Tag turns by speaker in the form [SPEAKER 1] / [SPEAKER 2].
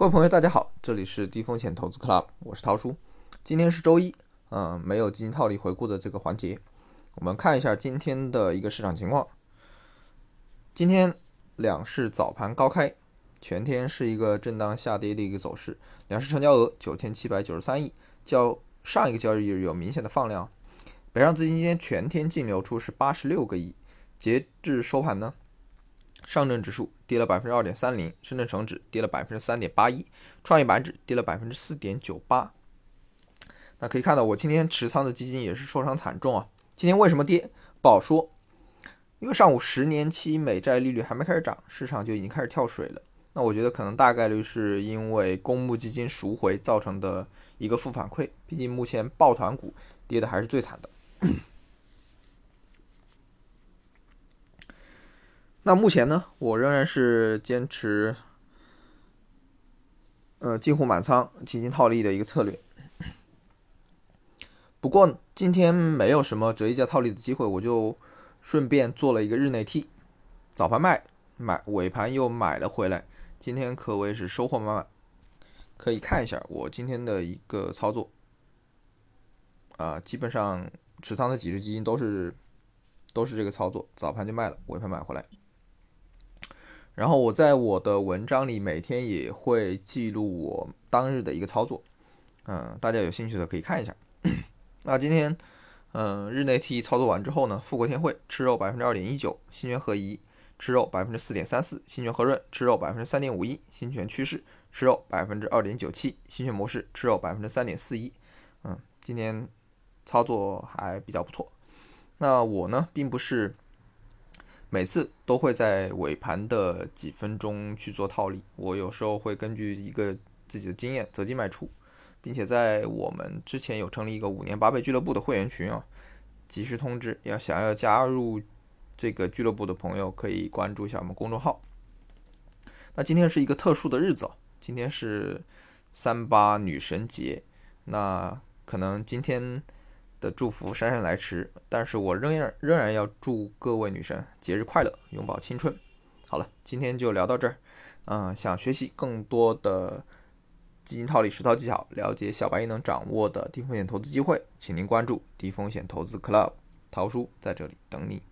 [SPEAKER 1] 各位朋友，大家好，这里是低风险投资 Club，我是涛叔。今天是周一，嗯，没有基金套利回顾的这个环节。我们看一下今天的一个市场情况。今天两市早盘高开，全天是一个震荡下跌的一个走势。两市成交额九千七百九十三亿，较上一个交易日有明显的放量。北上资金今天全天净流出是八十六个亿。截至收盘呢？上证指数跌了百分之二点三零，深圳成指跌了百分之三点八一，创业板指跌了百分之四点九八。那可以看到，我今天持仓的基金也是受伤惨重啊。今天为什么跌？不好说，因为上午十年期美债利率还没开始涨，市场就已经开始跳水了。那我觉得可能大概率是因为公募基金赎回造成的一个负反馈。毕竟目前抱团股跌的还是最惨的。那目前呢，我仍然是坚持，呃，近乎满仓、基金套利的一个策略。不过今天没有什么折溢价套利的机会，我就顺便做了一个日内 T，早盘卖，买尾盘又买了回来，今天可谓是收获满满。可以看一下我今天的一个操作，啊，基本上持仓的几只基金都是都是这个操作，早盘就卖了，尾盘买回来。然后我在我的文章里每天也会记录我当日的一个操作，嗯，大家有兴趣的可以看一下。那今天，嗯，日内 T 操作完之后呢，富国天惠吃肉百分之二点一九，新泉合一吃肉百分之四点三四，新泉和润吃肉百分之三点五一，新泉趋势吃肉百分之二点九七，新泉模式吃肉百分之三点四一，嗯，今天操作还比较不错。那我呢，并不是。每次都会在尾盘的几分钟去做套利，我有时候会根据一个自己的经验择机卖出，并且在我们之前有成立一个五年八倍俱乐部的会员群啊，及时通知要想要加入这个俱乐部的朋友可以关注一下我们公众号。那今天是一个特殊的日子，今天是三八女神节，那可能今天。的祝福姗姗来迟，但是我仍然仍然要祝各位女神节日快乐，永葆青春。好了，今天就聊到这儿。嗯，想学习更多的基金套利实操技巧，了解小白也能掌握的低风险投资机会，请您关注低风险投资 Club，桃叔在这里等你。